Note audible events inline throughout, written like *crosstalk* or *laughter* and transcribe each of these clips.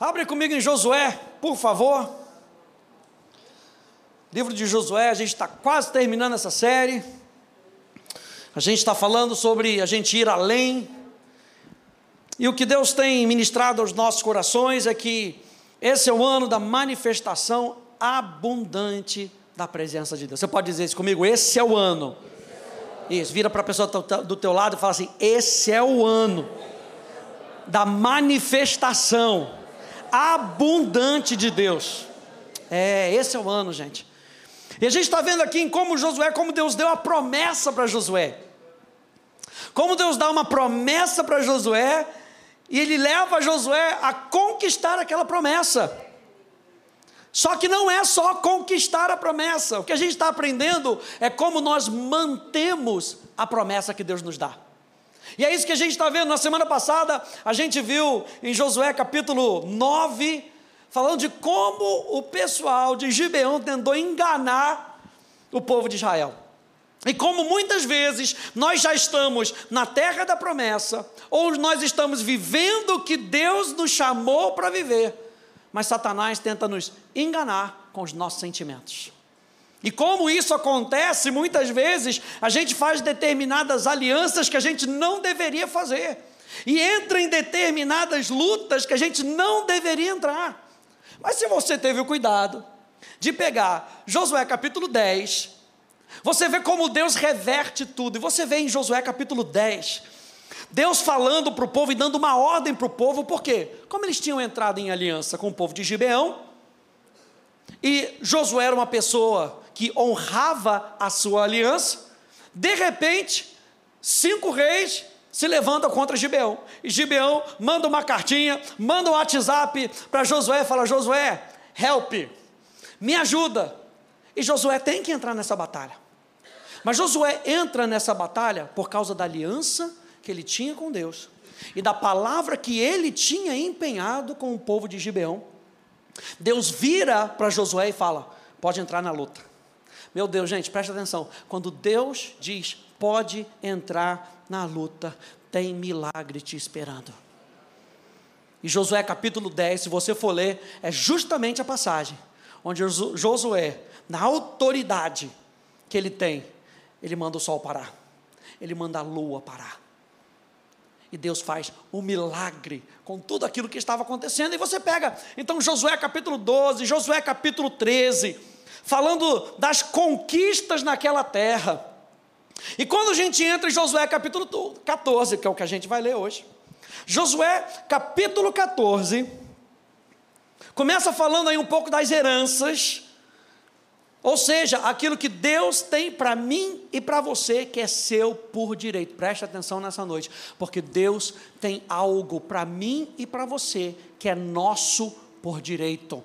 Abre comigo em Josué, por favor. Livro de Josué, a gente está quase terminando essa série. A gente está falando sobre a gente ir além. E o que Deus tem ministrado aos nossos corações é que esse é o ano da manifestação abundante da presença de Deus. Você pode dizer isso comigo? Esse é o ano. Isso, vira para a pessoa do teu lado e fala assim: esse é o ano da manifestação abundante de Deus. É, esse é o ano, gente. E a gente está vendo aqui em como Josué, como Deus deu a promessa para Josué. Como Deus dá uma promessa para Josué, e ele leva Josué a conquistar aquela promessa. Só que não é só conquistar a promessa, o que a gente está aprendendo é como nós mantemos a promessa que Deus nos dá. E é isso que a gente está vendo. Na semana passada, a gente viu em Josué capítulo 9, falando de como o pessoal de Gibeão tentou enganar o povo de Israel. E como muitas vezes nós já estamos na terra da promessa, ou nós estamos vivendo o que Deus nos chamou para viver, mas Satanás tenta nos enganar com os nossos sentimentos. E como isso acontece, muitas vezes a gente faz determinadas alianças que a gente não deveria fazer, e entra em determinadas lutas que a gente não deveria entrar. Mas se você teve o cuidado de pegar Josué capítulo 10, você vê como Deus reverte tudo, e você vê em Josué capítulo 10, Deus falando para o povo e dando uma ordem para o povo, por quê? Como eles tinham entrado em aliança com o povo de Gibeão, e Josué era uma pessoa que honrava a sua aliança, de repente, cinco reis se levantam contra Gibeão. E Gibeão manda uma cartinha, manda um WhatsApp para Josué fala: Josué, help, me ajuda. E Josué tem que entrar nessa batalha. Mas Josué entra nessa batalha por causa da aliança que ele tinha com Deus e da palavra que ele tinha empenhado com o povo de Gibeão. Deus vira para Josué e fala: pode entrar na luta. Meu Deus, gente, presta atenção. Quando Deus diz pode entrar na luta, tem milagre te esperando. E Josué capítulo 10, se você for ler, é justamente a passagem onde Josué, na autoridade que ele tem, ele manda o sol parar, ele manda a lua parar. E Deus faz um milagre com tudo aquilo que estava acontecendo. E você pega, então, Josué capítulo 12, Josué capítulo 13, falando das conquistas naquela terra. E quando a gente entra em Josué capítulo 14, que é o que a gente vai ler hoje, Josué capítulo 14, começa falando aí um pouco das heranças ou seja, aquilo que Deus tem para mim e para você que é seu por direito. Preste atenção nessa noite, porque Deus tem algo para mim e para você que é nosso por direito.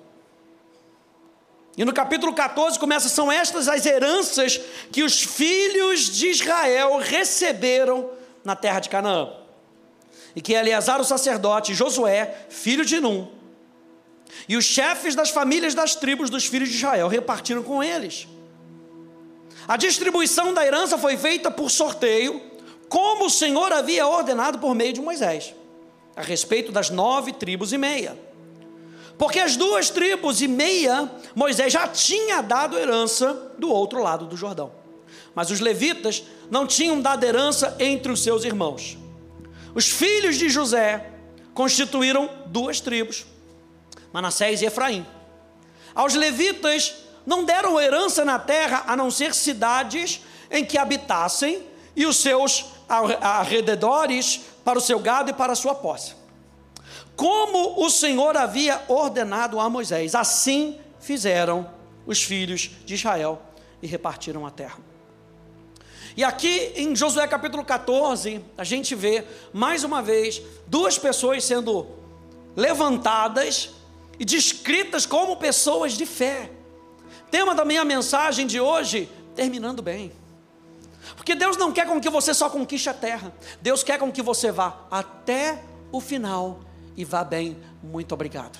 E no capítulo 14 começa, são estas as heranças que os filhos de Israel receberam na terra de Canaã. E que Eleazar o sacerdote, Josué, filho de Num, e os chefes das famílias das tribos dos filhos de Israel repartiram com eles. A distribuição da herança foi feita por sorteio, como o Senhor havia ordenado por meio de Moisés, a respeito das nove tribos e meia. Porque as duas tribos e meia, Moisés já tinha dado herança do outro lado do Jordão. Mas os levitas não tinham dado herança entre os seus irmãos. Os filhos de José constituíram duas tribos Manassés e Efraim. Aos levitas não deram herança na terra a não ser cidades em que habitassem e os seus arredores para o seu gado e para a sua posse. Como o Senhor havia ordenado a Moisés, assim fizeram os filhos de Israel e repartiram a terra. E aqui em Josué capítulo 14, a gente vê mais uma vez duas pessoas sendo levantadas e descritas como pessoas de fé. Tema da minha mensagem de hoje, terminando bem. Porque Deus não quer com que você só conquiste a terra, Deus quer com que você vá até o final e vá bem. Muito obrigado.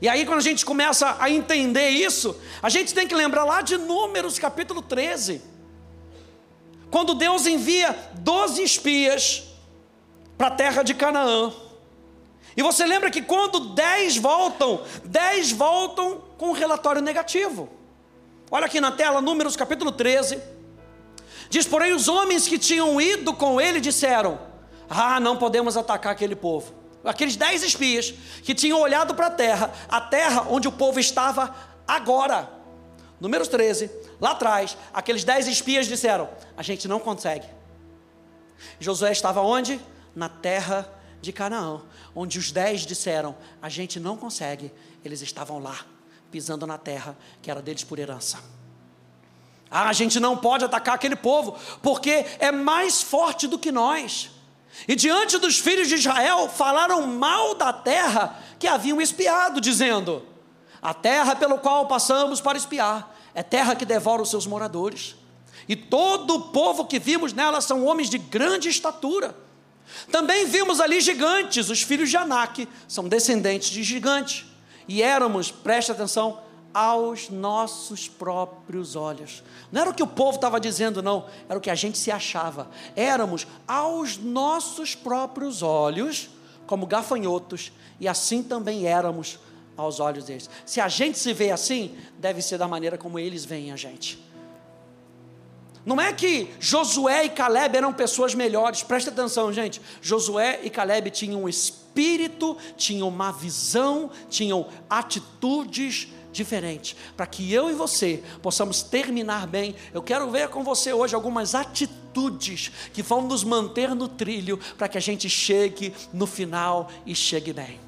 E aí, quando a gente começa a entender isso, a gente tem que lembrar lá de Números capítulo 13, quando Deus envia 12 espias para a terra de Canaã. E você lembra que quando dez voltam, dez voltam com um relatório negativo. Olha aqui na tela, Números capítulo 13. Diz, porém, os homens que tinham ido com ele disseram: Ah, não podemos atacar aquele povo. Aqueles dez espias que tinham olhado para a terra, a terra onde o povo estava agora. Números 13, lá atrás, aqueles dez espias disseram: A gente não consegue. Josué estava onde? Na terra de Canaã, onde os dez disseram: A gente não consegue. Eles estavam lá, pisando na terra que era deles por herança. Ah, a gente não pode atacar aquele povo, porque é mais forte do que nós. E diante dos filhos de Israel, falaram mal da terra que haviam espiado, dizendo: A terra pelo qual passamos para espiar é terra que devora os seus moradores. E todo o povo que vimos nela são homens de grande estatura. Também vimos ali gigantes, os filhos de Anak, são descendentes de gigantes. E éramos, preste atenção, aos nossos próprios olhos. Não era o que o povo estava dizendo, não, era o que a gente se achava. Éramos aos nossos próprios olhos, como gafanhotos, e assim também éramos aos olhos deles. Se a gente se vê assim, deve ser da maneira como eles veem a gente. Não é que Josué e Caleb eram pessoas melhores, presta atenção, gente. Josué e Caleb tinham um espírito, tinham uma visão, tinham atitudes diferentes. Para que eu e você possamos terminar bem, eu quero ver com você hoje algumas atitudes que vão nos manter no trilho para que a gente chegue no final e chegue bem.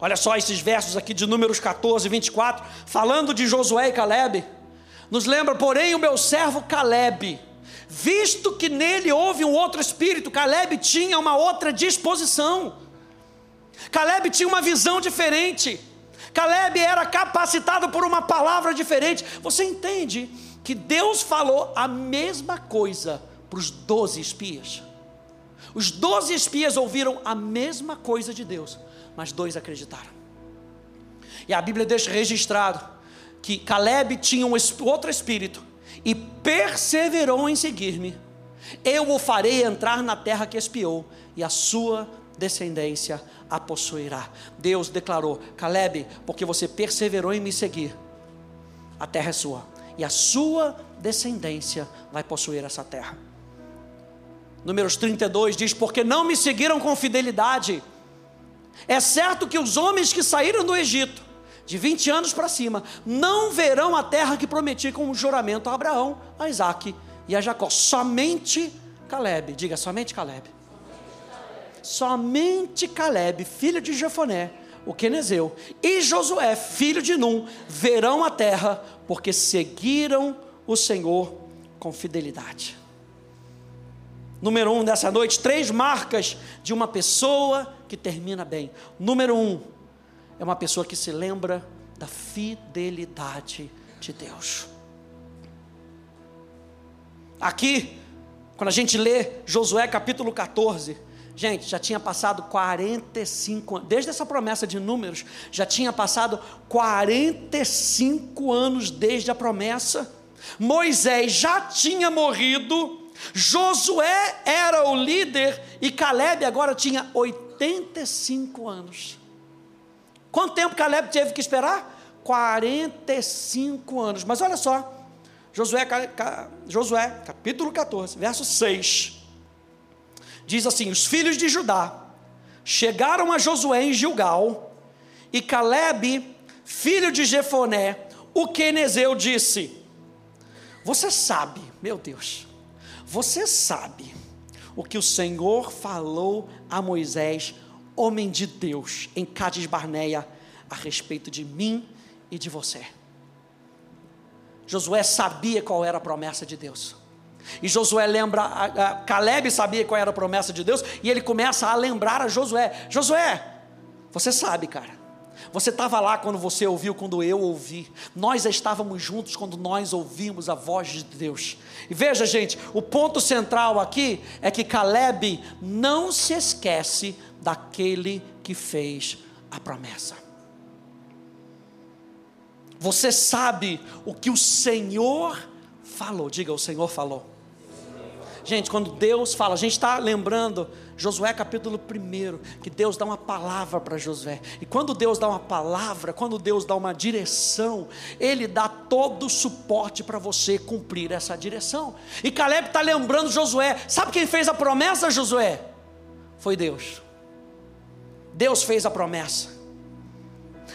Olha só esses versos aqui de Números 14, 24, falando de Josué e Caleb. Nos lembra, porém, o meu servo Caleb, visto que nele houve um outro espírito, Caleb tinha uma outra disposição. Caleb tinha uma visão diferente. Caleb era capacitado por uma palavra diferente. Você entende que Deus falou a mesma coisa para os doze espias? Os doze espias ouviram a mesma coisa de Deus, mas dois acreditaram. E a Bíblia deixa registrado que Caleb tinha um outro espírito e perseverou em seguir-me, eu o farei entrar na terra que espiou, e a sua descendência a possuirá. Deus declarou: Caleb, porque você perseverou em me seguir, a terra é sua, e a sua descendência vai possuir essa terra. Números 32 diz: Porque não me seguiram com fidelidade. É certo que os homens que saíram do Egito de 20 anos para cima, não verão a terra que prometi com um juramento a Abraão, a Isaac e a Jacó. Somente Caleb, diga somente Caleb. Somente Caleb, filho de Jefoné, o quenezeu, e Josué, filho de Num, verão a terra, porque seguiram o Senhor com fidelidade. Número um dessa noite, três marcas de uma pessoa que termina bem. Número um, é uma pessoa que se lembra da fidelidade de Deus. Aqui, quando a gente lê Josué capítulo 14, gente, já tinha passado 45 anos, desde essa promessa de números, já tinha passado 45 anos desde a promessa. Moisés já tinha morrido, Josué era o líder e Caleb agora tinha 85 anos. Quanto tempo Caleb teve que esperar? 45 anos. Mas olha só, Josué, Josué, capítulo 14, verso 6. Diz assim: Os filhos de Judá chegaram a Josué em Gilgal, e Caleb, filho de Jefoné, o quenezeu, disse: Você sabe, meu Deus, você sabe o que o Senhor falou a Moisés homem de Deus em Cádiz Barneia a respeito de mim e de você. Josué sabia qual era a promessa de Deus. E Josué lembra, a, a, Caleb sabia qual era a promessa de Deus, e ele começa a lembrar a Josué: Josué, você sabe, cara, você estava lá quando você ouviu, quando eu ouvi. Nós estávamos juntos quando nós ouvimos a voz de Deus. E veja, gente, o ponto central aqui é que Caleb não se esquece daquele que fez a promessa. Você sabe o que o Senhor falou. Diga, o Senhor falou. Gente, quando Deus fala, a gente está lembrando Josué capítulo 1, que Deus dá uma palavra para Josué. E quando Deus dá uma palavra, quando Deus dá uma direção, Ele dá todo o suporte para você cumprir essa direção. E Caleb está lembrando Josué: sabe quem fez a promessa, Josué? Foi Deus. Deus fez a promessa.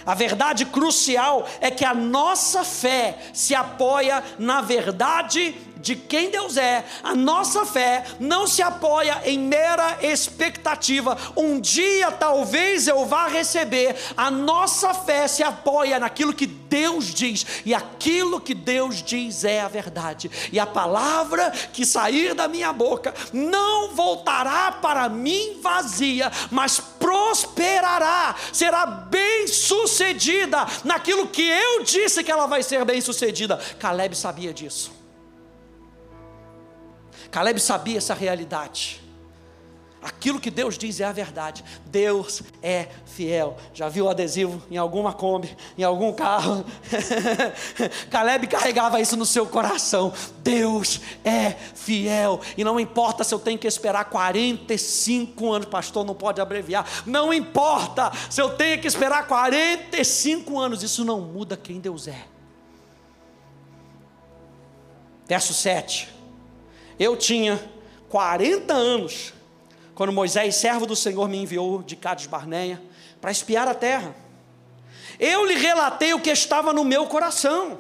A verdade crucial é que a nossa fé se apoia na verdade de quem Deus é, a nossa fé não se apoia em mera expectativa. Um dia talvez eu vá receber. A nossa fé se apoia naquilo que Deus diz, e aquilo que Deus diz é a verdade. E a palavra que sair da minha boca não voltará para mim vazia, mas prosperará, será bem sucedida naquilo que eu disse que ela vai ser bem sucedida. Caleb sabia disso. Caleb sabia essa realidade. Aquilo que Deus diz é a verdade. Deus é fiel. Já viu o adesivo em alguma Kombi, em algum carro? *laughs* Caleb carregava isso no seu coração. Deus é fiel. E não importa se eu tenho que esperar 45 anos, pastor, não pode abreviar. Não importa se eu tenho que esperar 45 anos, isso não muda quem Deus é. Verso 7. Eu tinha 40 anos quando Moisés, servo do Senhor, me enviou de Cades Barneia para espiar a terra. Eu lhe relatei o que estava no meu coração.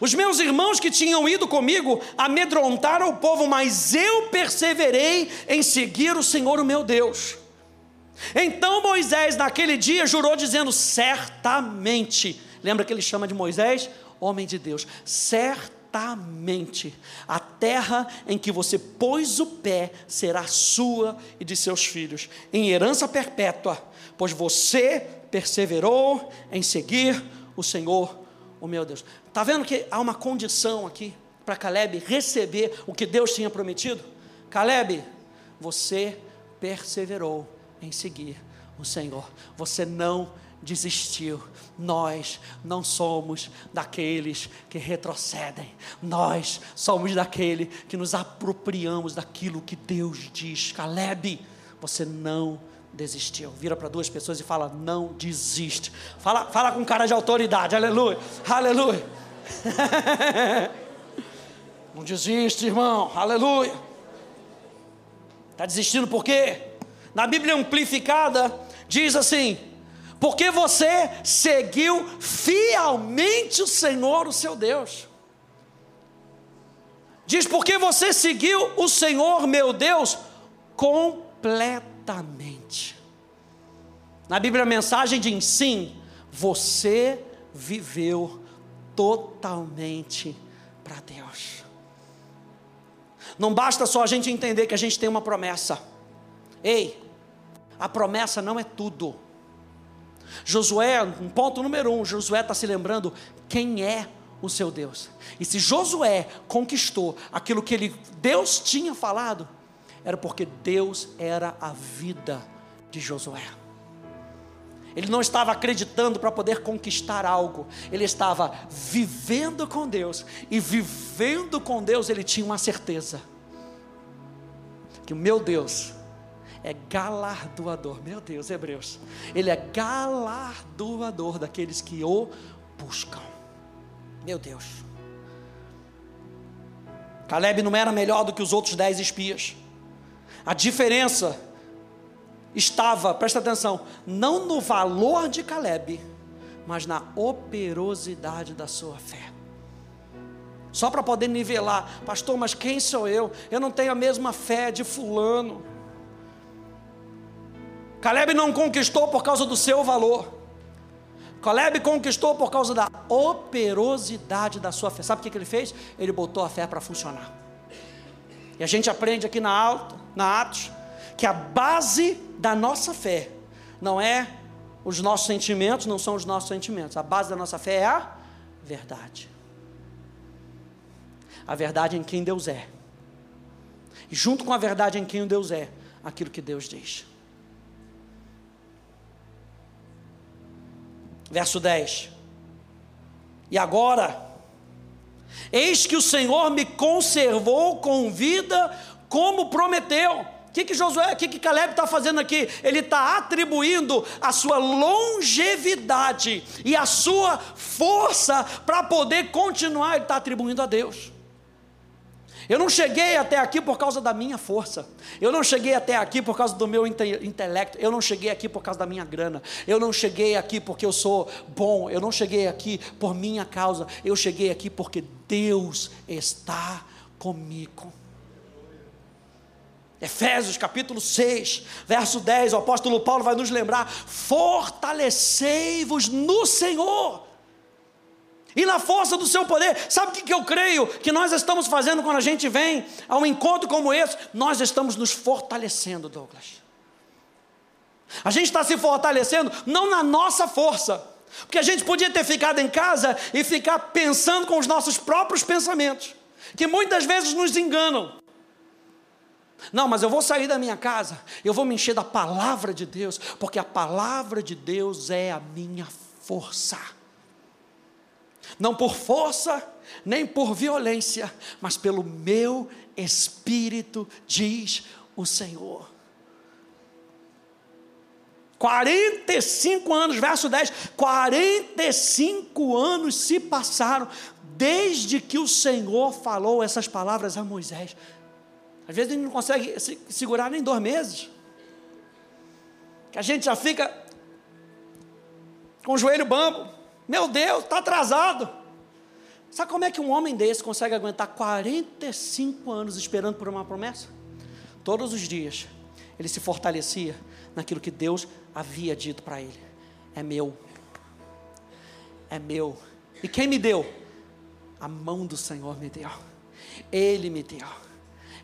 Os meus irmãos que tinham ido comigo amedrontaram o povo, mas eu perseverei em seguir o Senhor, o meu Deus. Então Moisés, naquele dia, jurou, dizendo: Certamente, lembra que ele chama de Moisés? Homem de Deus, certamente certamente a terra em que você pôs o pé será sua e de seus filhos, em herança perpétua, pois você perseverou em seguir o Senhor, o meu Deus. Está vendo que há uma condição aqui para Caleb receber o que Deus tinha prometido? Caleb, você perseverou em seguir o Senhor, você não desistiu. Nós não somos daqueles que retrocedem, nós somos daquele que nos apropriamos daquilo que Deus diz. Caleb, você não desistiu. Vira para duas pessoas e fala: não desiste. Fala, fala com cara de autoridade, aleluia, aleluia. *laughs* não desiste, irmão, aleluia. Está desistindo por quê? Na Bíblia amplificada, diz assim: porque você seguiu fielmente o Senhor, o seu Deus. Diz, porque você seguiu o Senhor, meu Deus, completamente. Na Bíblia a mensagem diz sim, você viveu totalmente para Deus. Não basta só a gente entender que a gente tem uma promessa. Ei, a promessa não é tudo. Josué, um ponto número um, Josué está se lembrando quem é o seu Deus. E se Josué conquistou aquilo que ele, Deus tinha falado, era porque Deus era a vida de Josué. Ele não estava acreditando para poder conquistar algo, ele estava vivendo com Deus, e vivendo com Deus ele tinha uma certeza: que o meu Deus é galardoador. Meu Deus, Hebreus. Ele é galardoador daqueles que o buscam. Meu Deus. Caleb não era melhor do que os outros dez espias. A diferença estava, presta atenção, não no valor de Caleb, mas na operosidade da sua fé. Só para poder nivelar, pastor, mas quem sou eu? Eu não tenho a mesma fé de Fulano. Caleb não conquistou por causa do seu valor. Caleb conquistou por causa da operosidade da sua fé. Sabe o que ele fez? Ele botou a fé para funcionar. E a gente aprende aqui na, alta, na Atos que a base da nossa fé não é os nossos sentimentos, não são os nossos sentimentos. A base da nossa fé é a verdade. A verdade em quem Deus é. E junto com a verdade em quem Deus é, aquilo que Deus diz. Verso 10. E agora, eis que o Senhor me conservou com vida, como prometeu. O que, que Josué, o que, que Caleb está fazendo aqui? Ele está atribuindo a sua longevidade e a sua força para poder continuar, ele está atribuindo a Deus. Eu não cheguei até aqui por causa da minha força. Eu não cheguei até aqui por causa do meu intelecto. Eu não cheguei aqui por causa da minha grana. Eu não cheguei aqui porque eu sou bom. Eu não cheguei aqui por minha causa. Eu cheguei aqui porque Deus está comigo. Efésios capítulo 6, verso 10, o apóstolo Paulo vai nos lembrar: fortalecei-vos no Senhor e na força do seu poder. Sabe o que, eu creio que nós estamos fazendo quando a gente vem a um encontro como esse? Nós estamos nos fortalecendo, Douglas. A gente está se fortalecendo não na nossa força, porque a gente podia ter ficado em casa e ficar pensando com os nossos próprios pensamentos, que muitas vezes nos enganam. Não, mas eu vou sair da minha casa, eu vou me encher da palavra de Deus, porque a palavra de Deus é a minha força. Não por força, nem por violência, mas pelo meu espírito, diz o Senhor. 45 anos, verso 10: 45 anos se passaram desde que o Senhor falou essas palavras a Moisés. Às vezes a gente não consegue segurar nem dois meses. Que a gente já fica com o joelho bambo. Meu Deus, está atrasado. Sabe como é que um homem desse consegue aguentar 45 anos esperando por uma promessa? Todos os dias ele se fortalecia naquilo que Deus havia dito para ele: É meu, é meu. E quem me deu? A mão do Senhor me deu, Ele me deu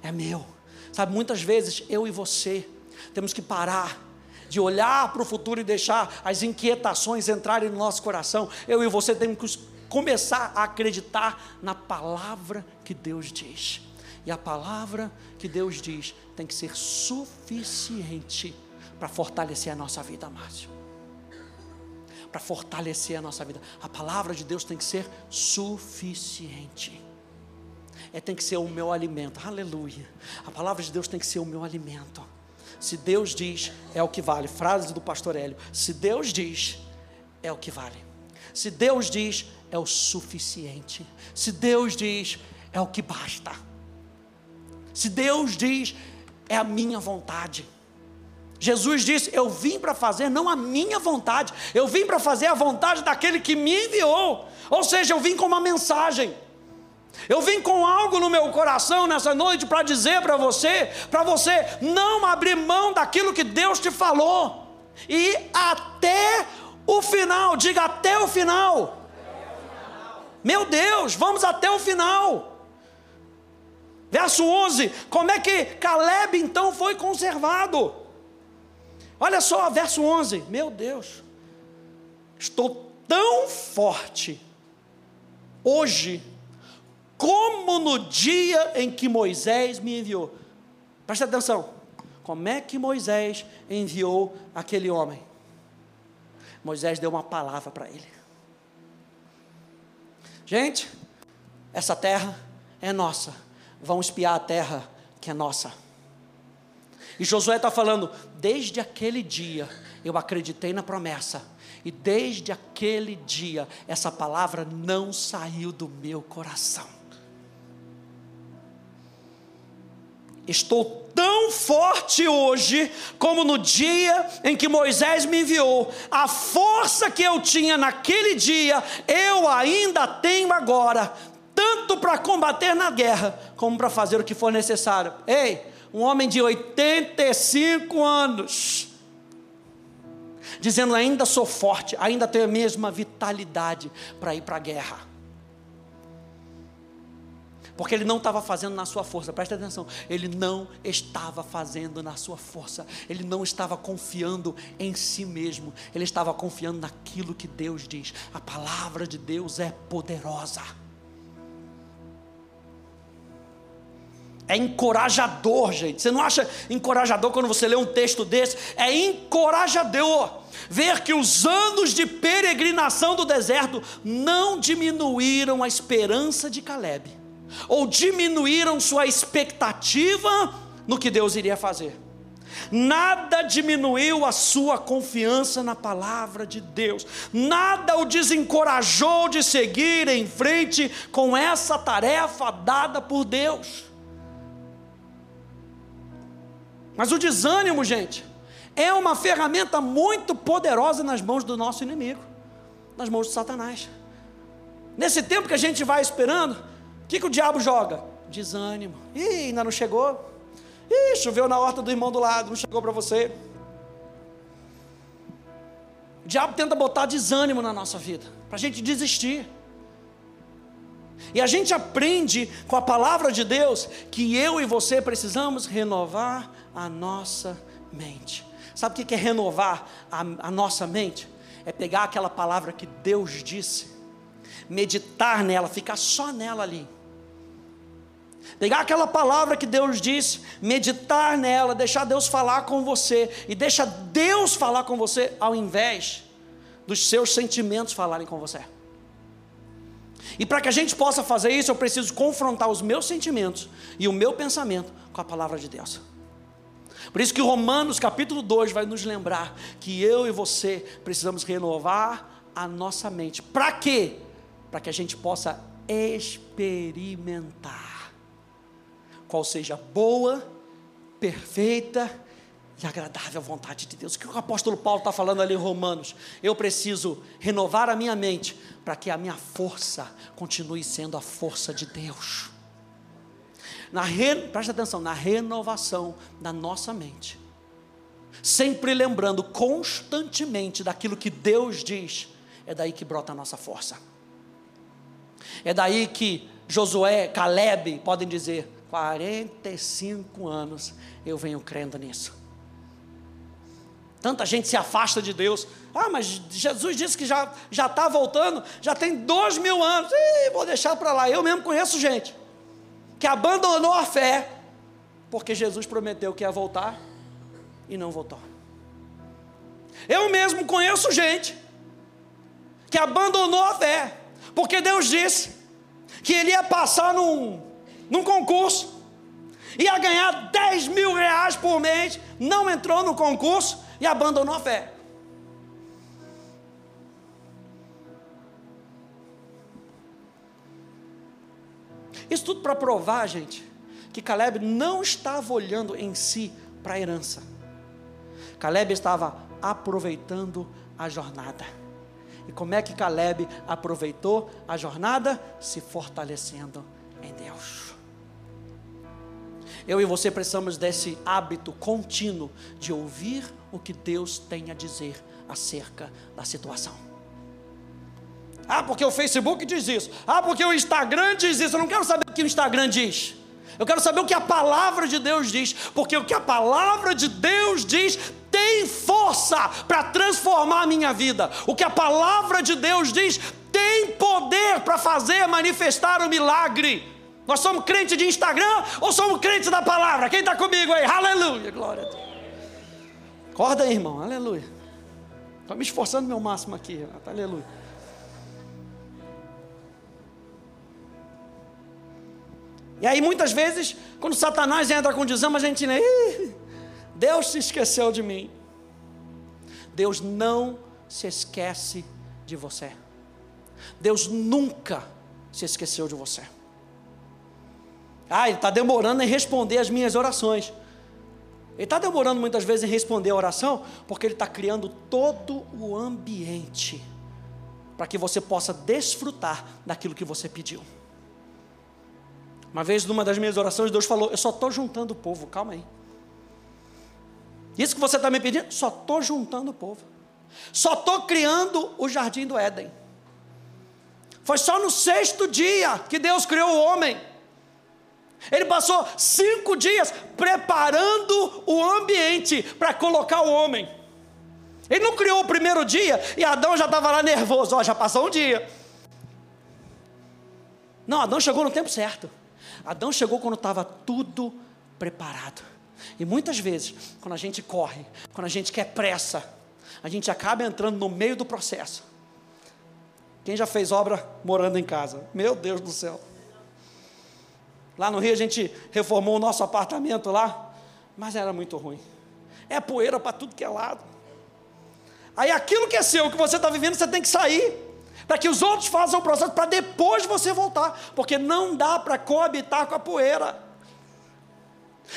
é meu. Sabe, muitas vezes eu e você temos que parar de olhar para o futuro e deixar as inquietações entrarem no nosso coração. Eu e você temos que começar a acreditar na palavra que Deus diz. E a palavra que Deus diz tem que ser suficiente para fortalecer a nossa vida, Márcio. Para fortalecer a nossa vida. A palavra de Deus tem que ser suficiente é, tem que ser o meu alimento. Aleluia. A palavra de Deus tem que ser o meu alimento. Se Deus diz, é o que vale. Frase do pastor Hélio. Se Deus diz, é o que vale. Se Deus diz, é o suficiente. Se Deus diz, é o que basta. Se Deus diz, é a minha vontade. Jesus disse: Eu vim para fazer não a minha vontade, eu vim para fazer a vontade daquele que me enviou. Ou seja, eu vim com uma mensagem. Eu vim com algo no meu coração nessa noite para dizer para você, para você não abrir mão daquilo que Deus te falou. E até o final, diga até o final. Meu Deus, vamos até o final. Verso 11: Como é que Caleb então foi conservado? Olha só, verso 11: Meu Deus, estou tão forte hoje como no dia em que Moisés me enviou. Presta atenção. Como é que Moisés enviou aquele homem? Moisés deu uma palavra para ele. Gente, essa terra é nossa. Vamos espiar a terra que é nossa. E Josué está falando: desde aquele dia eu acreditei na promessa, e desde aquele dia essa palavra não saiu do meu coração. Estou tão forte hoje como no dia em que Moisés me enviou. A força que eu tinha naquele dia, eu ainda tenho agora, tanto para combater na guerra, como para fazer o que for necessário. Ei, um homem de 85 anos, dizendo: ainda sou forte, ainda tenho a mesma vitalidade para ir para a guerra porque ele não estava fazendo na sua força, presta atenção, ele não estava fazendo na sua força, ele não estava confiando em si mesmo, ele estava confiando naquilo que Deus diz, a palavra de Deus é poderosa. É encorajador, gente. Você não acha encorajador quando você lê um texto desse? É encorajador ver que os anos de peregrinação do deserto não diminuíram a esperança de Caleb ou diminuíram sua expectativa no que Deus iria fazer. Nada diminuiu a sua confiança na palavra de Deus, nada o desencorajou de seguir em frente com essa tarefa dada por Deus. Mas o desânimo, gente, é uma ferramenta muito poderosa nas mãos do nosso inimigo, nas mãos de Satanás. Nesse tempo que a gente vai esperando, o que, que o diabo joga? Desânimo. Ih, ainda não chegou. Ih, choveu na horta do irmão do lado, não chegou para você. O diabo tenta botar desânimo na nossa vida, para a gente desistir. E a gente aprende com a palavra de Deus que eu e você precisamos renovar a nossa mente. Sabe o que é renovar a, a nossa mente? É pegar aquela palavra que Deus disse, meditar nela, ficar só nela ali Pegar aquela palavra que Deus disse, meditar nela, deixar Deus falar com você e deixa Deus falar com você ao invés dos seus sentimentos falarem com você. E para que a gente possa fazer isso, eu preciso confrontar os meus sentimentos e o meu pensamento com a palavra de Deus. Por isso que Romanos capítulo 2 vai nos lembrar que eu e você precisamos renovar a nossa mente. Para quê? Para que a gente possa experimentar qual seja boa, perfeita e agradável vontade de Deus. O que o apóstolo Paulo está falando ali em Romanos? Eu preciso renovar a minha mente para que a minha força continue sendo a força de Deus. Na re, presta atenção, na renovação da nossa mente. Sempre lembrando constantemente daquilo que Deus diz, é daí que brota a nossa força. É daí que Josué, Caleb podem dizer: 45 anos eu venho crendo nisso. Tanta gente se afasta de Deus. Ah, mas Jesus disse que já já está voltando, já tem dois mil anos. Ih, vou deixar para lá. Eu mesmo conheço gente que abandonou a fé porque Jesus prometeu que ia voltar e não voltou. Eu mesmo conheço gente que abandonou a fé porque Deus disse que ele ia passar num num concurso, ia ganhar 10 mil reais por mês, não entrou no concurso e abandonou a fé. Isso tudo para provar, gente, que Caleb não estava olhando em si para a herança. Caleb estava aproveitando a jornada. E como é que Caleb aproveitou a jornada? Se fortalecendo em Deus. Eu e você precisamos desse hábito contínuo de ouvir o que Deus tem a dizer acerca da situação. Ah, porque o Facebook diz isso. Ah, porque o Instagram diz isso. Eu não quero saber o que o Instagram diz. Eu quero saber o que a palavra de Deus diz, porque o que a palavra de Deus diz tem força para transformar a minha vida. O que a palavra de Deus diz tem poder para fazer manifestar o milagre. Nós somos crentes de Instagram ou somos crentes da palavra? Quem está comigo aí? Aleluia, glória a Deus. Acorda aí, irmão, aleluia. Estou me esforçando meu máximo aqui, aleluia. E aí muitas vezes, quando Satanás entra com desama, a gente diz, Deus se esqueceu de mim. Deus não se esquece de você. Deus nunca se esqueceu de você. Ah, ele está demorando em responder as minhas orações. Ele está demorando muitas vezes em responder a oração, porque ele está criando todo o ambiente para que você possa desfrutar daquilo que você pediu. Uma vez, numa das minhas orações, Deus falou: Eu só estou juntando o povo, calma aí. Isso que você está me pedindo, só estou juntando o povo. Só estou criando o jardim do Éden. Foi só no sexto dia que Deus criou o homem. Ele passou cinco dias preparando o ambiente para colocar o homem. Ele não criou o primeiro dia e Adão já estava lá nervoso. Ó, já passou um dia. Não, Adão chegou no tempo certo. Adão chegou quando estava tudo preparado. E muitas vezes, quando a gente corre, quando a gente quer pressa, a gente acaba entrando no meio do processo. Quem já fez obra morando em casa? Meu Deus do céu. Lá no Rio a gente reformou o nosso apartamento lá. Mas era muito ruim. É poeira para tudo que é lado. Aí aquilo que é seu, que você está vivendo, você tem que sair. Para que os outros façam o processo, para depois você voltar. Porque não dá para coabitar com a poeira.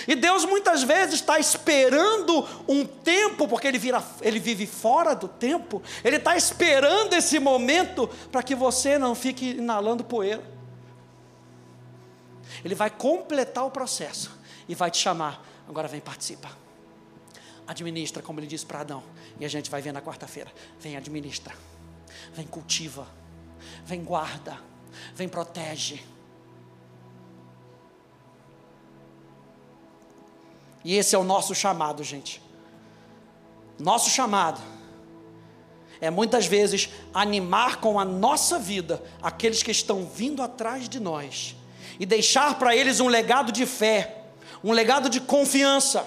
E Deus muitas vezes está esperando um tempo, porque ele, vira, ele vive fora do tempo, Ele está esperando esse momento para que você não fique inalando poeira. Ele vai completar o processo e vai te chamar. Agora vem participar. Administra, como ele disse para Adão. E a gente vai ver na quarta-feira. Vem administra. Vem cultiva. Vem guarda. Vem protege. E esse é o nosso chamado, gente. Nosso chamado é muitas vezes animar com a nossa vida aqueles que estão vindo atrás de nós e deixar para eles um legado de fé, um legado de confiança,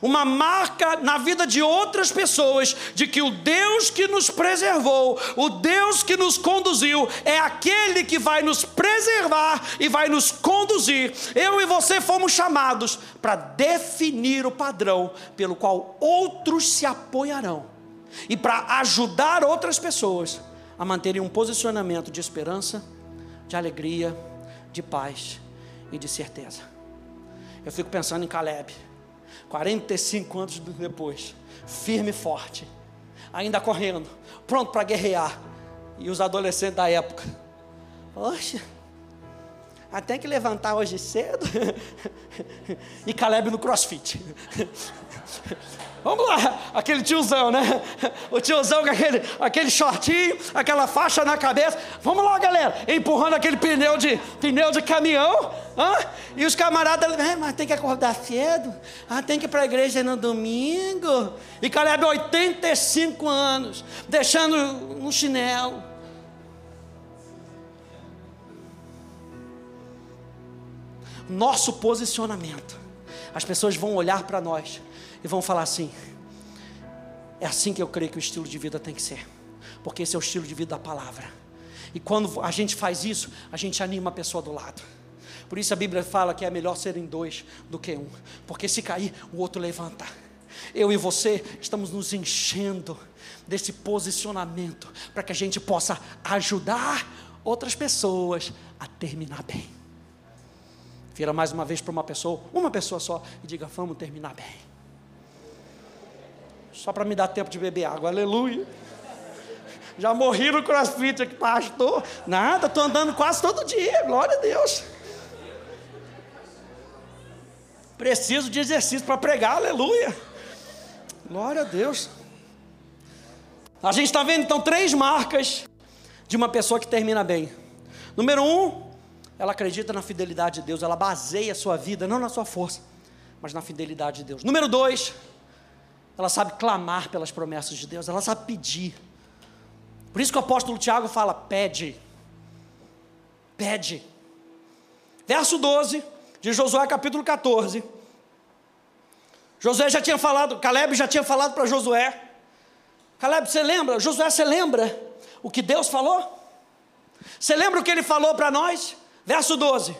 uma marca na vida de outras pessoas de que o Deus que nos preservou, o Deus que nos conduziu, é aquele que vai nos preservar e vai nos conduzir. Eu e você fomos chamados para definir o padrão pelo qual outros se apoiarão e para ajudar outras pessoas a manterem um posicionamento de esperança, de alegria, de paz e de certeza. Eu fico pensando em Caleb, 45 anos depois, firme e forte, ainda correndo, pronto para guerrear. E os adolescentes da época, poxa, até que levantar hoje cedo. *laughs* e Caleb no crossfit. *laughs* Vamos lá, aquele tiozão, né? O tiozão com aquele, aquele shortinho, aquela faixa na cabeça. Vamos lá, galera, empurrando aquele pneu de, pneu de caminhão. Hã? E os camaradas, é, mas tem que acordar cedo. Ah, tem que ir para a igreja no domingo. E Caleb, 85 anos, deixando no chinelo. Nosso posicionamento. As pessoas vão olhar para nós e vão falar assim: é assim que eu creio que o estilo de vida tem que ser, porque esse é o estilo de vida da palavra. E quando a gente faz isso, a gente anima a pessoa do lado. Por isso a Bíblia fala que é melhor serem dois do que um, porque se cair, o outro levanta. Eu e você estamos nos enchendo desse posicionamento para que a gente possa ajudar outras pessoas a terminar bem. Vira mais uma vez para uma pessoa, uma pessoa só, e diga: vamos terminar bem só para me dar tempo de beber água, aleluia. Já morri no crossfit aqui, pastor. Nada, estou andando quase todo dia, glória a Deus. Preciso de exercício para pregar, aleluia. Glória a Deus. A gente está vendo então três marcas de uma pessoa que termina bem. Número um, ela acredita na fidelidade de Deus, ela baseia a sua vida não na sua força, mas na fidelidade de Deus. Número dois, ela sabe clamar pelas promessas de Deus, ela sabe pedir. Por isso que o apóstolo Tiago fala: pede, pede. Verso 12 de Josué, capítulo 14. Josué já tinha falado, Caleb já tinha falado para Josué. Caleb, você lembra? Josué, você lembra o que Deus falou? Você lembra o que ele falou para nós? Verso 12: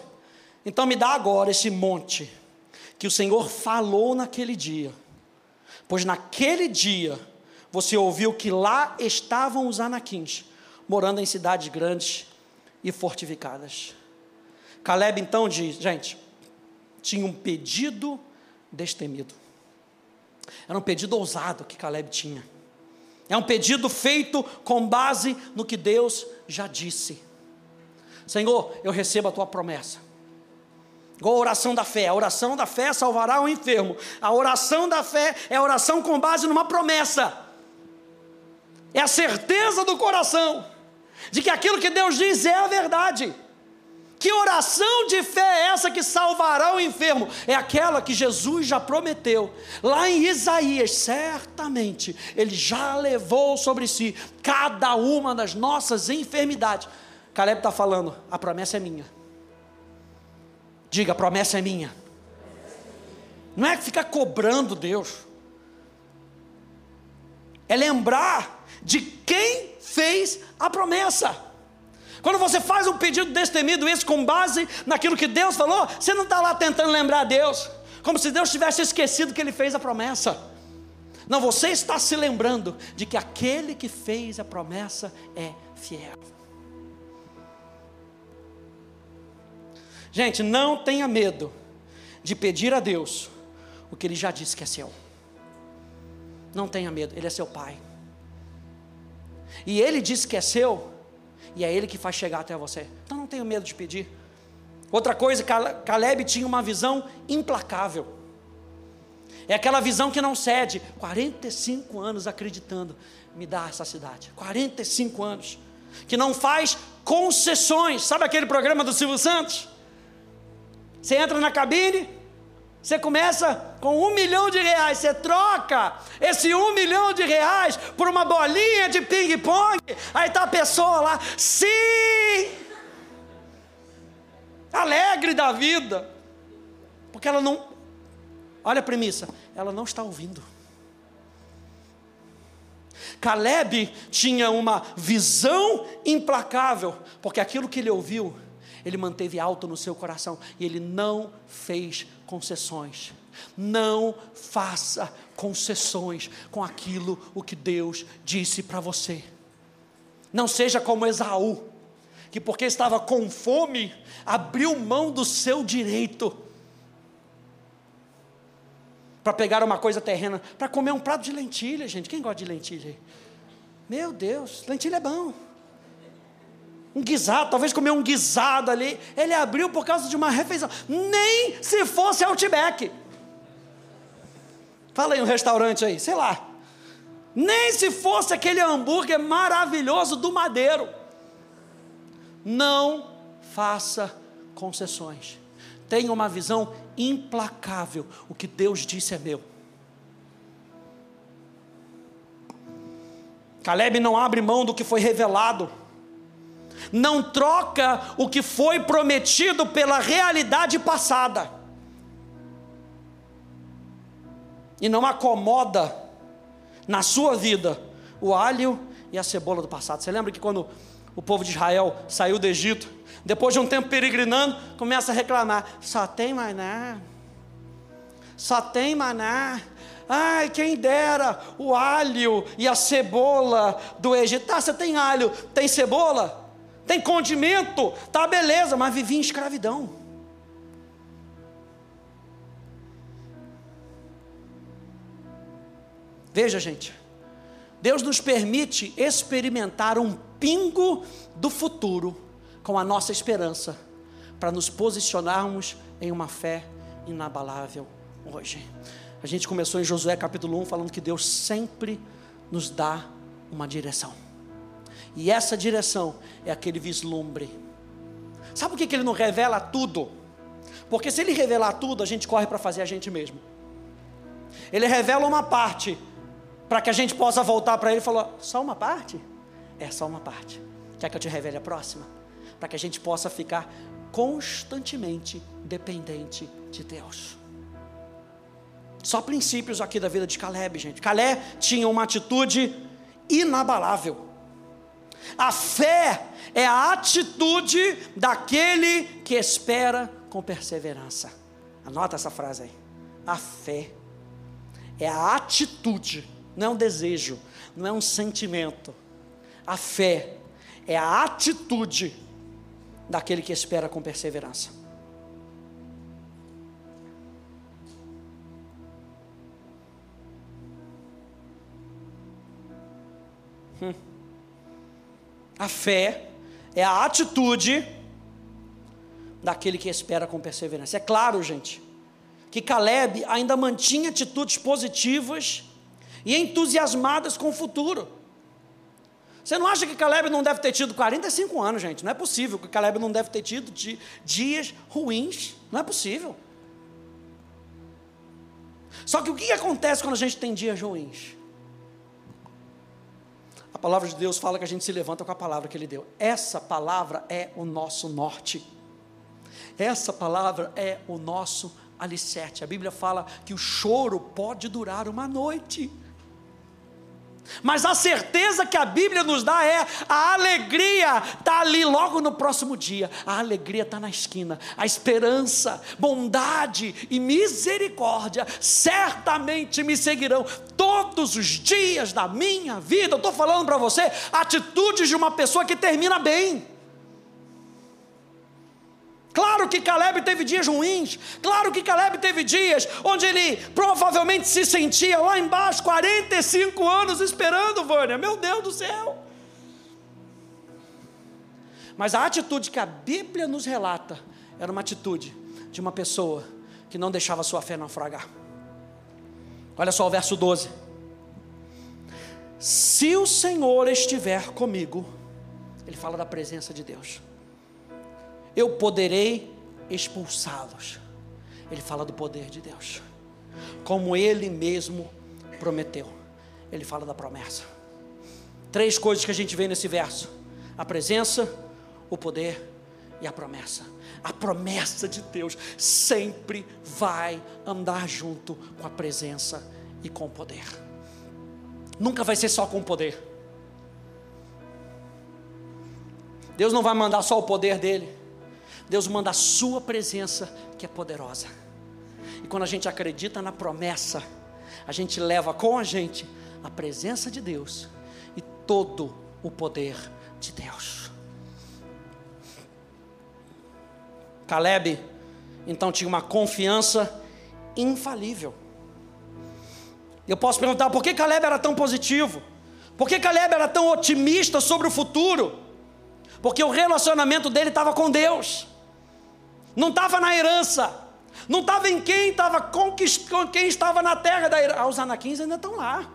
Então me dá agora esse monte que o Senhor falou naquele dia Pois naquele dia você ouviu que lá estavam os anaquins, morando em cidades grandes e fortificadas. Caleb então diz: gente, tinha um pedido destemido. Era um pedido ousado que Caleb tinha. É um pedido feito com base no que Deus já disse. Senhor, eu recebo a tua promessa Igual a oração da fé. A oração da fé salvará o enfermo. A oração da fé é a oração com base numa promessa. É a certeza do coração de que aquilo que Deus diz é a verdade. Que oração de fé é essa que salvará o enfermo? É aquela que Jesus já prometeu. Lá em Isaías, certamente, Ele já levou sobre si cada uma das nossas enfermidades. Caleb está falando, a promessa é minha. Diga, a promessa é minha. Não é ficar cobrando Deus. É lembrar de quem fez a promessa. Quando você faz um pedido destemido, esse com base naquilo que Deus falou, você não está lá tentando lembrar Deus. como se Deus tivesse esquecido que ele fez a promessa. Não, você está se lembrando de que aquele que fez a promessa é fiel. Gente, não tenha medo de pedir a Deus o que Ele já disse que é seu. Não tenha medo, Ele é seu Pai. E Ele disse que é seu, e é Ele que faz chegar até você. Então não tenha medo de pedir. Outra coisa, Caleb tinha uma visão implacável. É aquela visão que não cede. 45 anos acreditando, me dá essa cidade. 45 anos. Que não faz concessões. Sabe aquele programa do Silvio Santos? Você entra na cabine, você começa com um milhão de reais, você troca esse um milhão de reais por uma bolinha de ping-pong, aí está a pessoa lá, sim! Alegre da vida, porque ela não, olha a premissa, ela não está ouvindo. Caleb tinha uma visão implacável, porque aquilo que ele ouviu ele manteve alto no seu coração e ele não fez concessões. Não faça concessões com aquilo o que Deus disse para você. Não seja como Esaú, que porque estava com fome, abriu mão do seu direito para pegar uma coisa terrena, para comer um prato de lentilha, gente. Quem gosta de lentilha? Meu Deus, lentilha é bom um guisado, talvez comer um guisado ali. Ele abriu por causa de uma refeição. Nem se fosse Outback. Fala aí um restaurante aí, sei lá. Nem se fosse aquele hambúrguer maravilhoso do Madeiro. Não faça concessões. Tenha uma visão implacável. O que Deus disse é meu. Caleb não abre mão do que foi revelado não troca o que foi prometido pela realidade passada. E não acomoda na sua vida o alho e a cebola do passado. Você lembra que quando o povo de Israel saiu do Egito, depois de um tempo peregrinando, começa a reclamar: só tem maná, só tem maná. Ai, quem dera o alho e a cebola do Egito. Tá, você tem alho, tem cebola? Tem condimento, tá beleza, mas vivia em escravidão. Veja, gente, Deus nos permite experimentar um pingo do futuro com a nossa esperança, para nos posicionarmos em uma fé inabalável hoje. A gente começou em Josué capítulo 1 falando que Deus sempre nos dá uma direção. E essa direção é aquele vislumbre. Sabe por que, ele não revela tudo? Porque se ele revelar tudo, a gente corre para fazer a gente mesmo. Ele revela uma parte, para que a gente possa voltar para ele e falar: só uma parte? É só uma parte. Quer que eu te revele a próxima? Para que a gente possa ficar constantemente dependente de Deus. Só princípios aqui da vida de Caleb, gente. Caleb tinha uma atitude inabalável. A fé é a atitude daquele que espera com perseverança. Anota essa frase aí. A fé é a atitude, não é um desejo, não é um sentimento. A fé é a atitude daquele que espera com perseverança. Hum. A fé é a atitude daquele que espera com perseverança. É claro, gente, que Caleb ainda mantinha atitudes positivas e entusiasmadas com o futuro. Você não acha que Caleb não deve ter tido 45 anos, gente? Não é possível que Caleb não deve ter tido dias ruins. Não é possível. Só que o que acontece quando a gente tem dias ruins? Palavra de Deus fala que a gente se levanta com a palavra que Ele deu. Essa palavra é o nosso norte. Essa palavra é o nosso alicerce. A Bíblia fala que o choro pode durar uma noite. Mas a certeza que a Bíblia nos dá é a alegria está ali logo no próximo dia. A alegria está na esquina. A esperança, bondade e misericórdia certamente me seguirão todos os dias da minha vida. Eu estou falando para você atitudes de uma pessoa que termina bem. Claro que Caleb teve dias ruins, claro que Caleb teve dias onde ele provavelmente se sentia lá embaixo, 45 anos esperando, Vânia, meu Deus do céu. Mas a atitude que a Bíblia nos relata era uma atitude de uma pessoa que não deixava sua fé naufragar. Olha só o verso 12: Se o Senhor estiver comigo, ele fala da presença de Deus eu poderei expulsá-los. Ele fala do poder de Deus, como ele mesmo prometeu. Ele fala da promessa. Três coisas que a gente vê nesse verso: a presença, o poder e a promessa. A promessa de Deus sempre vai andar junto com a presença e com o poder. Nunca vai ser só com o poder. Deus não vai mandar só o poder dele. Deus manda a Sua presença, que é poderosa. E quando a gente acredita na promessa, a gente leva com a gente a presença de Deus e todo o poder de Deus. Caleb, então, tinha uma confiança infalível. Eu posso perguntar por que Caleb era tão positivo? Por que Caleb era tão otimista sobre o futuro? Porque o relacionamento dele estava com Deus não estava na herança, não estava em quem estava conquistando, quem estava na terra da herança. Ah, os anaquins ainda estão lá.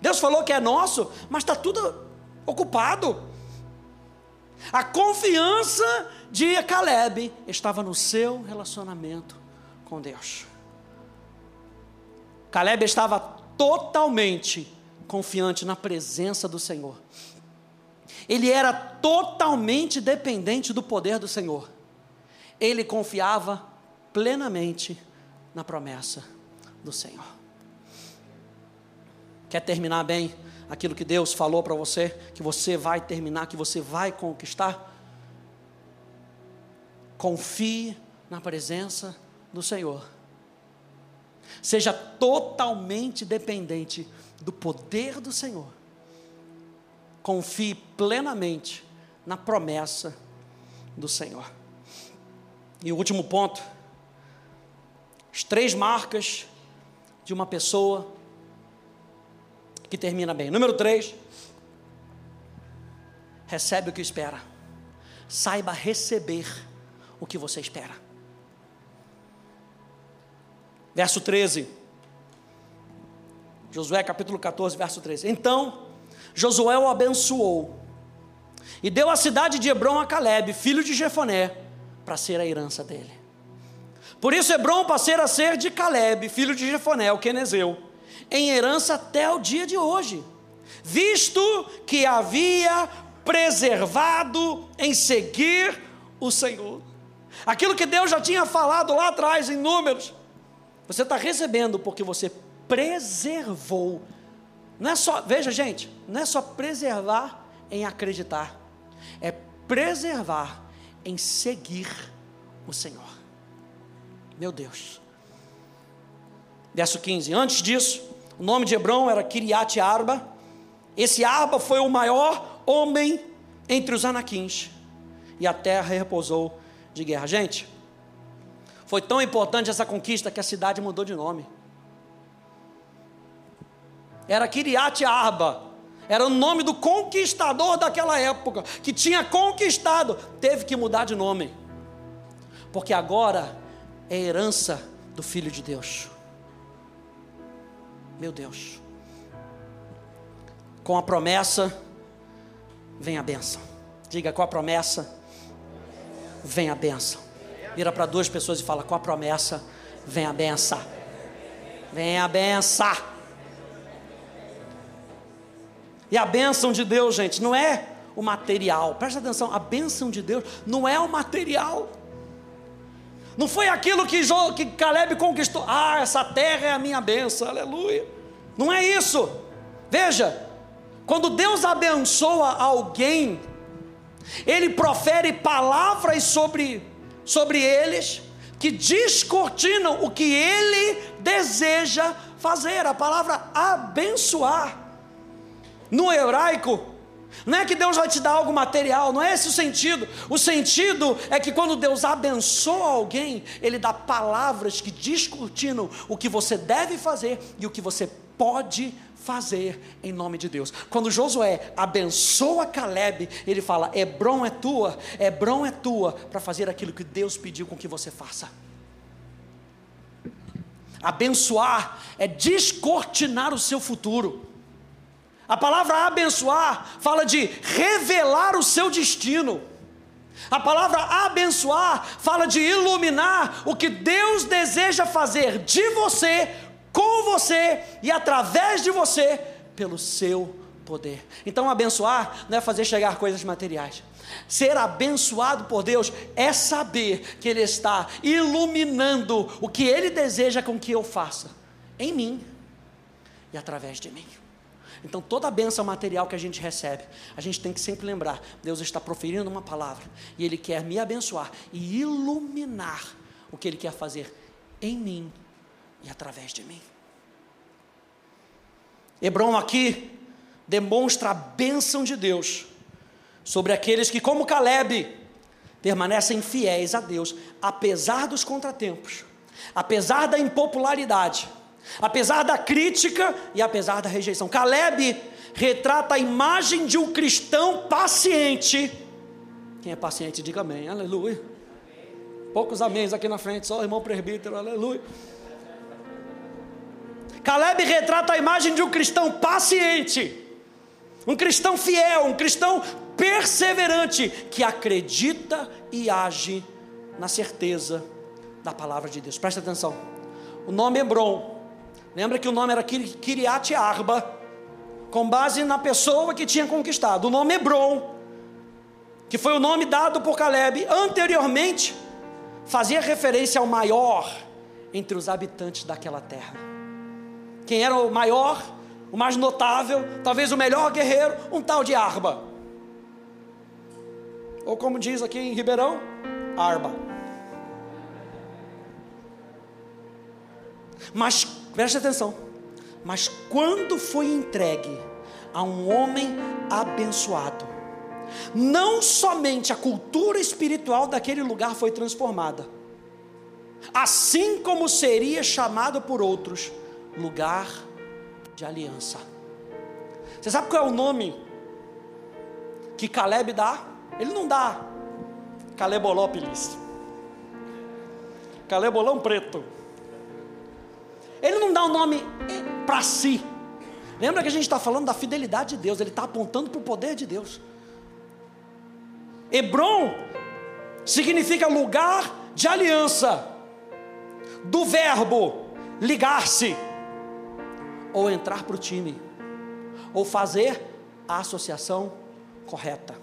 Deus falou que é nosso, mas está tudo ocupado. A confiança de Caleb estava no seu relacionamento com Deus. Caleb estava totalmente confiante na presença do Senhor. Ele era totalmente dependente do poder do Senhor ele confiava plenamente na promessa do Senhor. Quer terminar bem aquilo que Deus falou para você, que você vai terminar, que você vai conquistar? Confie na presença do Senhor. Seja totalmente dependente do poder do Senhor. Confie plenamente na promessa do Senhor. E o último ponto: as três marcas de uma pessoa que termina bem. Número três, recebe o que espera. Saiba receber o que você espera. Verso 13. Josué capítulo 14, verso 13. Então, Josué o abençoou e deu a cidade de Hebron a Caleb, filho de Jefoné, para ser a herança dele. Por isso Hebron passou a ser de Caleb, filho de Jefoné, o quenezeu, em herança até o dia de hoje, visto que havia preservado em seguir o Senhor. Aquilo que Deus já tinha falado lá atrás em números, você está recebendo porque você preservou. Não é só, veja gente, não é só preservar em acreditar, é preservar em seguir o Senhor. Meu Deus. Verso 15. Antes disso, o nome de Hebrão era Kiriat Arba. Esse Arba foi o maior homem entre os anaquins. E a terra repousou de guerra. Gente, foi tão importante essa conquista que a cidade mudou de nome. Era Kiriat Arba. Era o nome do conquistador daquela época, que tinha conquistado, teve que mudar de nome. Porque agora é herança do Filho de Deus. Meu Deus. Com a promessa vem a benção. Diga com a promessa vem a benção. Vira para duas pessoas e fala: com a promessa vem a benção. Vem a benção. E a bênção de Deus, gente, não é o material. Presta atenção, a bênção de Deus não é o material. Não foi aquilo que, jo, que Caleb conquistou. Ah, essa terra é a minha bênção, aleluia. Não é isso. Veja, Quando Deus abençoa alguém, Ele profere palavras sobre, sobre eles que descortinam o que Ele deseja fazer. A palavra abençoar. No hebraico, não é que Deus vai te dar algo material, não é esse o sentido. O sentido é que quando Deus abençoa alguém, Ele dá palavras que descortinam o que você deve fazer e o que você pode fazer em nome de Deus. Quando Josué abençoa Caleb, ele fala: Hebron é tua, Hebron é tua, para fazer aquilo que Deus pediu com que você faça. Abençoar é descortinar o seu futuro. A palavra abençoar fala de revelar o seu destino. A palavra abençoar fala de iluminar o que Deus deseja fazer de você, com você e através de você, pelo seu poder. Então, abençoar não é fazer chegar coisas materiais. Ser abençoado por Deus é saber que Ele está iluminando o que Ele deseja com que eu faça em mim e através de mim. Então, toda a benção material que a gente recebe, a gente tem que sempre lembrar: Deus está proferindo uma palavra e Ele quer me abençoar e iluminar o que Ele quer fazer em mim e através de mim. Hebron aqui demonstra a bênção de Deus sobre aqueles que, como Caleb, permanecem fiéis a Deus, apesar dos contratempos, apesar da impopularidade, apesar da crítica e apesar da rejeição. Caleb retrata a imagem de um cristão paciente. Quem é paciente, diga amém, aleluia. Poucos améns aqui na frente, só o irmão presbítero, aleluia. Caleb retrata a imagem de um cristão paciente, um cristão fiel, um cristão perseverante, que acredita e age na certeza da palavra de Deus. Presta atenção. O nome Hebron Lembra que o nome era Kiriat Arba, com base na pessoa que tinha conquistado. O nome Hebron, que foi o nome dado por Caleb anteriormente, fazia referência ao maior entre os habitantes daquela terra. Quem era o maior, o mais notável, talvez o melhor guerreiro, um tal de Arba. Ou como diz aqui em Ribeirão, Arba. Mas Preste atenção. Mas quando foi entregue a um homem abençoado, não somente a cultura espiritual daquele lugar foi transformada, assim como seria chamado por outros lugar de aliança. Você sabe qual é o nome que Caleb dá? Ele não dá Calebolópolis, Calebolão Preto. Ele não dá o um nome para si. Lembra que a gente está falando da fidelidade de Deus, ele está apontando para o poder de Deus. Hebron significa lugar de aliança, do verbo ligar-se, ou entrar para o time, ou fazer a associação correta.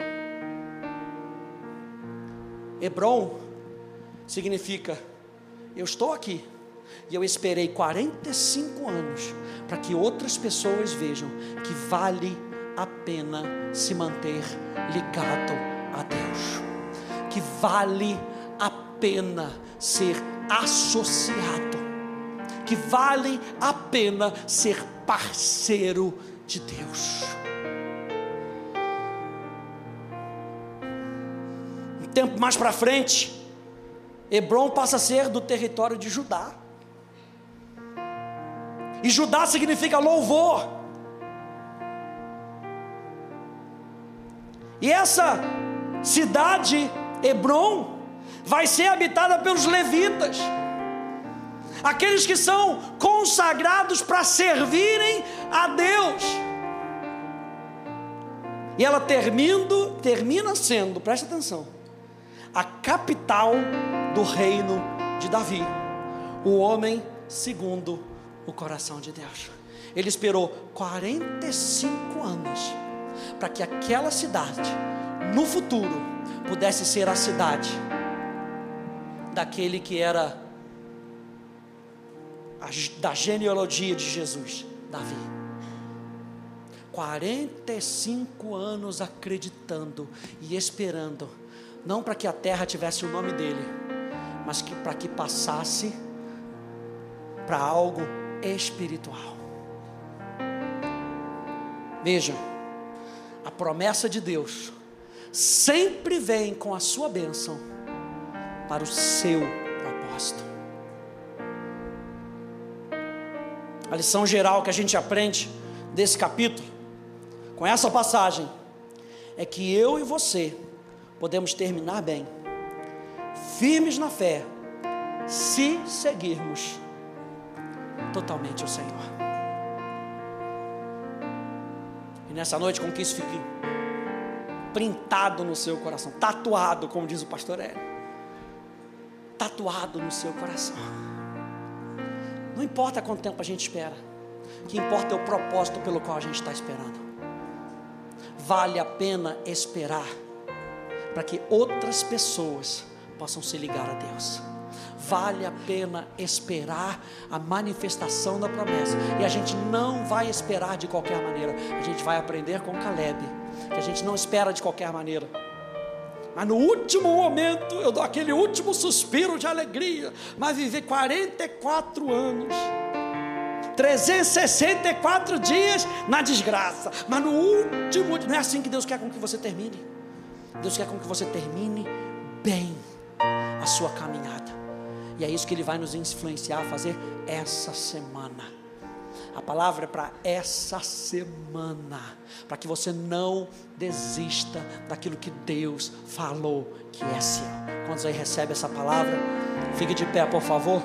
Hebron significa: eu estou aqui, e eu esperei 45 anos para que outras pessoas vejam que vale a pena se manter ligado a Deus, que vale a pena ser associado, que vale a pena ser parceiro de Deus. Um tempo mais para frente, Hebron passa a ser do território de Judá. E Judá significa louvor. E essa cidade, Hebron, vai ser habitada pelos levitas, aqueles que são consagrados para servirem a Deus. E ela termina, termina sendo, presta atenção, a capital do reino de Davi, o homem segundo o coração de Deus. Ele esperou 45 anos para que aquela cidade, no futuro, pudesse ser a cidade daquele que era a, da genealogia de Jesus, Davi. 45 anos acreditando e esperando, não para que a terra tivesse o nome dele, mas que para que passasse para algo espiritual. Veja, a promessa de Deus sempre vem com a sua bênção para o seu propósito. A lição geral que a gente aprende desse capítulo, com essa passagem, é que eu e você podemos terminar bem, firmes na fé, se seguirmos totalmente o Senhor. E nessa noite, com que isso fique printado no seu coração, tatuado, como diz o pastor Hélio, tatuado no seu coração. Não importa quanto tempo a gente espera, o que importa é o propósito pelo qual a gente está esperando. Vale a pena esperar para que outras pessoas possam se ligar a Deus vale a pena esperar a manifestação da promessa. E a gente não vai esperar de qualquer maneira. A gente vai aprender com Caleb, que a gente não espera de qualquer maneira. Mas no último momento, eu dou aquele último suspiro de alegria. Mas viver 44 anos, 364 dias na desgraça. Mas no último, não é assim que Deus quer com que você termine. Deus quer com que você termine bem a sua caminhada. E é isso que Ele vai nos influenciar a fazer essa semana. A palavra é para essa semana, para que você não desista daquilo que Deus falou que é seu. Quando você recebe essa palavra, fique de pé, por favor.